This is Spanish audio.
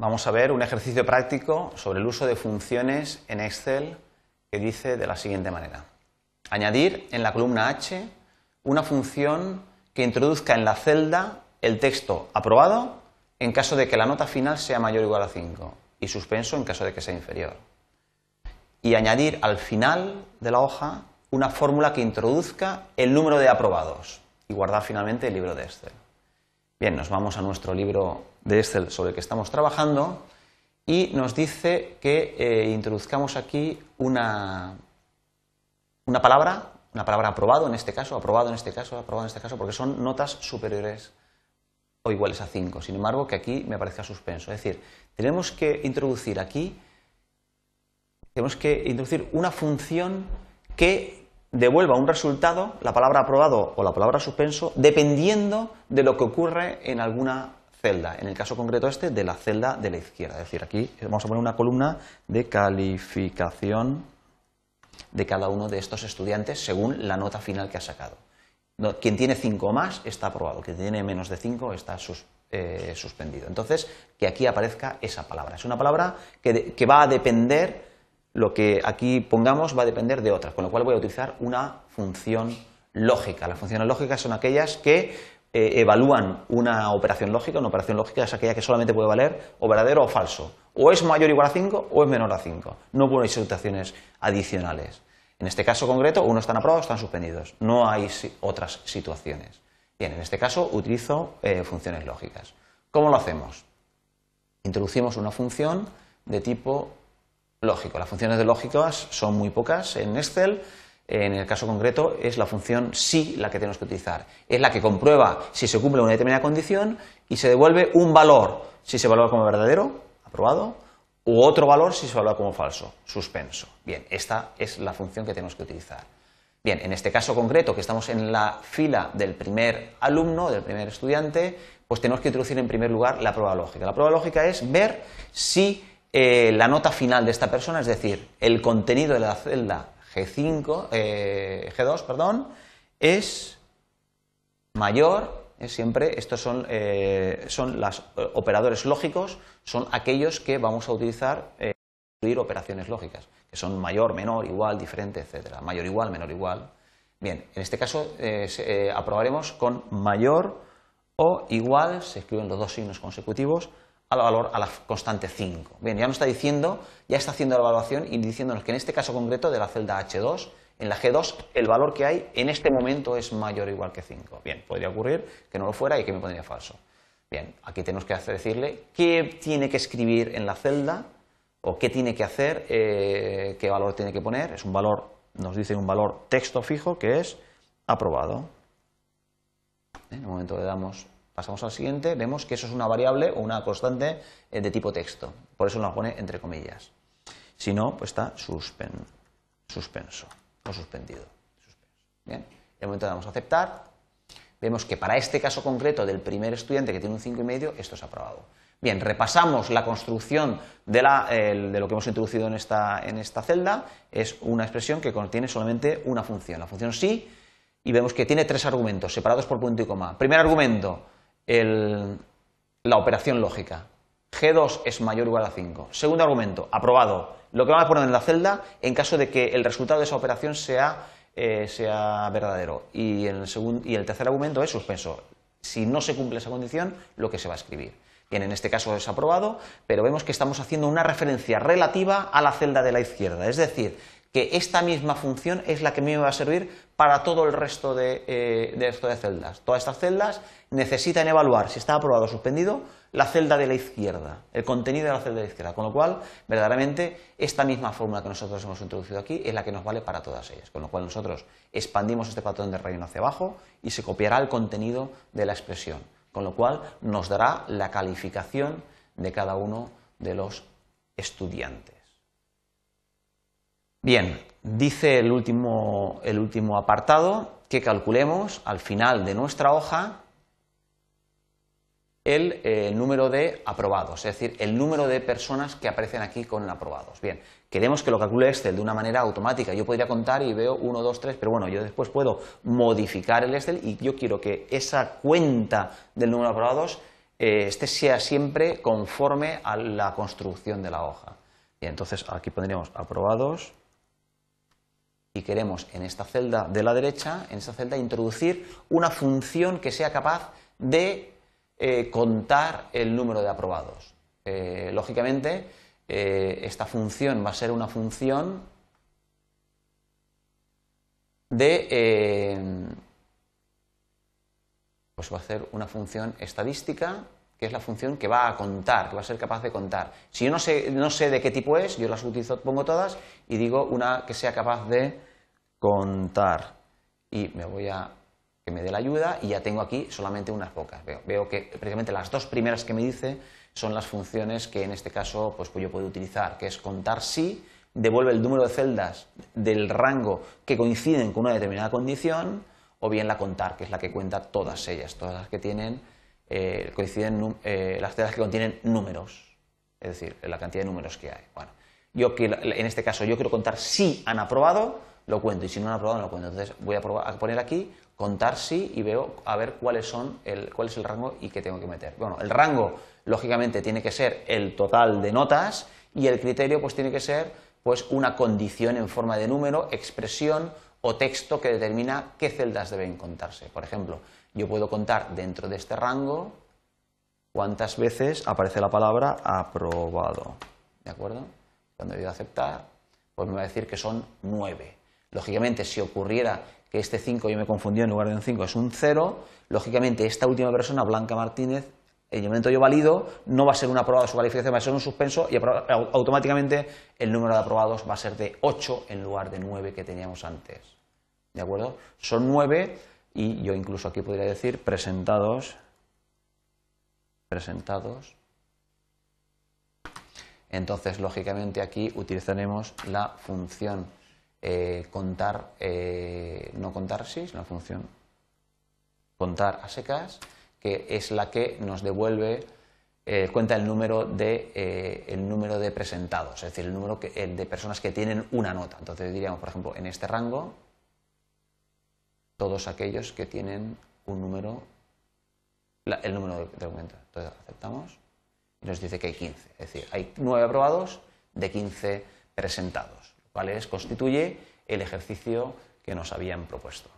vamos a ver un ejercicio práctico sobre el uso de funciones en Excel que dice de la siguiente manera. Añadir en la columna H una función que introduzca en la celda el texto aprobado en caso de que la nota final sea mayor o igual a 5 y suspenso en caso de que sea inferior. Y añadir al final de la hoja una fórmula que introduzca el número de aprobados y guardar finalmente el libro de Excel. Bien, nos vamos a nuestro libro de Excel sobre el que estamos trabajando y nos dice que eh, introduzcamos aquí una, una palabra, una palabra aprobado en este caso, aprobado en este caso, aprobado en este caso, porque son notas superiores o iguales a 5. Sin embargo, que aquí me parezca suspenso. Es decir, tenemos que introducir aquí, tenemos que introducir una función que devuelva un resultado, la palabra aprobado o la palabra suspenso, dependiendo de lo que ocurre en alguna celda. En el caso concreto este, de la celda de la izquierda. Es decir, aquí vamos a poner una columna de calificación de cada uno de estos estudiantes según la nota final que ha sacado. Quien tiene 5 o más está aprobado, quien tiene menos de 5 está eh, suspendido. Entonces, que aquí aparezca esa palabra. Es una palabra que va a depender lo que aquí pongamos va a depender de otras, con lo cual voy a utilizar una función lógica. Las funciones lógicas son aquellas que eh, evalúan una operación lógica. Una operación lógica es aquella que solamente puede valer o verdadero o falso. O es mayor o igual a 5 o es menor a 5. No puede haber situaciones adicionales. En este caso concreto, uno están aprobados están suspendidos. No hay otras situaciones. Bien, en este caso utilizo eh, funciones lógicas. ¿Cómo lo hacemos? Introducimos una función de tipo lógico. Las funciones de lógicas son muy pocas en Excel. En el caso concreto es la función sí la que tenemos que utilizar. Es la que comprueba si se cumple una determinada condición y se devuelve un valor si se valora como verdadero, aprobado, u otro valor si se valora como falso, suspenso. Bien, esta es la función que tenemos que utilizar. Bien, en este caso concreto, que estamos en la fila del primer alumno, del primer estudiante, pues tenemos que introducir en primer lugar la prueba lógica. La prueba lógica es ver si eh, la nota final de esta persona, es decir, el contenido de la celda G5, eh, G2, perdón, es mayor, es siempre, estos son, eh, son los operadores lógicos, son aquellos que vamos a utilizar para incluir operaciones lógicas, que son mayor, menor, igual, diferente, etcétera, mayor igual, menor igual. Bien, en este caso aprobaremos con mayor o igual, se escriben los dos signos consecutivos, al valor a la constante 5. Bien, ya nos está diciendo, ya está haciendo la evaluación y diciéndonos que en este caso concreto de la celda H2, en la G2, el valor que hay en este momento es mayor o igual que 5. Bien, podría ocurrir que no lo fuera y que me pondría falso. Bien, aquí tenemos que decirle qué tiene que escribir en la celda o qué tiene que hacer, eh, qué valor tiene que poner. Es un valor, nos dice un valor texto fijo que es aprobado. En el momento que damos Pasamos al siguiente, vemos que eso es una variable o una constante eh, de tipo texto. Por eso nos pone entre comillas. Si no, pues está suspenso o suspendido. Bien, en el momento de damos a aceptar, vemos que para este caso concreto del primer estudiante que tiene un 5,5, esto es aprobado. Bien, repasamos la construcción de, lo que hemos introducido en esta, en esta celda. Es una expresión que contiene solamente una función, la función sí, y vemos que tiene tres argumentos separados por punto y coma. Primer argumento, la operación lógica. G2 es mayor o igual a 5. Segundo argumento, aprobado. Lo que vamos a poner en la celda en caso de que el resultado de esa operación sea, eh, verdadero. Y el, y el tercer argumento es suspenso. Si no se cumple esa condición, lo que se va a escribir. Bien, en este caso es aprobado, pero vemos que estamos haciendo una referencia relativa a la celda de la izquierda. Es decir, que esta misma función es la que me va a servir para todo el resto de, eh, de, de celdas. Todas estas celdas necesitan evaluar si está aprobado o suspendido la celda de la izquierda, el contenido de la celda de la izquierda, con lo cual, verdaderamente, esta misma fórmula que nosotros hemos introducido aquí es la que nos vale para todas ellas, con lo cual nosotros expandimos este patrón de relleno hacia abajo y se copiará el contenido de la expresión, con lo cual nos dará la calificación de cada uno de los estudiantes. Bien, dice el último, el último apartado que calculemos al final de nuestra hoja el eh, número de aprobados, es decir, el número de personas que aparecen aquí con aprobados. Bien, queremos que lo calcule Excel de una manera automática. Yo podría contar y veo 1, 2, 3, pero bueno, yo después puedo modificar el Excel y yo quiero que esa cuenta del número de aprobados eh, este sea siempre conforme a la construcción de la hoja. Y entonces aquí pondríamos aprobados y queremos en esta celda de la derecha, en esta celda, introducir una función que sea capaz de eh, contar el número de aprobados. Eh, lógicamente, eh, esta función va a ser una función de... pues va a ser una función estadística que es la función que va a contar, que va a ser capaz de contar. Si yo no sé, no sé de qué tipo es, yo las utilizo, pongo todas y digo una que sea capaz de contar. Y me voy a que me dé la ayuda y ya tengo aquí solamente unas pocas. Veo, que precisamente las dos primeras que me dice son las funciones que en este caso pues, yo puedo utilizar, que es contar si devuelve el número de celdas del rango que coinciden con una determinada condición, o bien la contar, que es la que cuenta todas ellas, todas las que tienen eh, coinciden eh, las celdas que contienen números, es decir, la cantidad de números que hay. Bueno, yo en este caso yo quiero contar si han aprobado, lo cuento, y si no han aprobado, no lo cuento. Entonces voy a, poner aquí contar si y veo a ver cuáles son el, cuál es el rango y qué tengo que meter. Bueno, el rango lógicamente tiene que ser el total de notas y el criterio pues tiene que ser pues una condición en forma de número, expresión o texto que determina qué celdas deben contarse. Por ejemplo, yo puedo contar dentro de este rango cuántas veces aparece la palabra aprobado. ¿De acuerdo? Cuando yo aceptar, pues me va a decir que son nueve. Lógicamente, si ocurriera que este 5 yo me confundí en lugar de un 5 es un 0, lógicamente esta última persona, Blanca Martínez, en el momento yo valido, no va a ser un aprobado su calificación, va a ser un suspenso y automáticamente el número de aprobados va a ser de 8 en lugar de 9 que teníamos antes. ¿De acuerdo? Son 9 y yo incluso aquí podría decir presentados, presentados. Entonces, lógicamente aquí utilizaremos la función eh, contar, eh, no contar sí, la función contar a secas, que es la que nos devuelve, eh, cuenta el número, de, el número de presentados, es decir, el número de personas que tienen una nota. Entonces diríamos, por ejemplo, en este rango, todos aquellos que tienen un número, el número de, documentos. Entonces aceptamos y nos dice que hay 15. Es decir, hay 9 aprobados de 15 presentados, lo cual constituye el ejercicio que nos habían propuesto.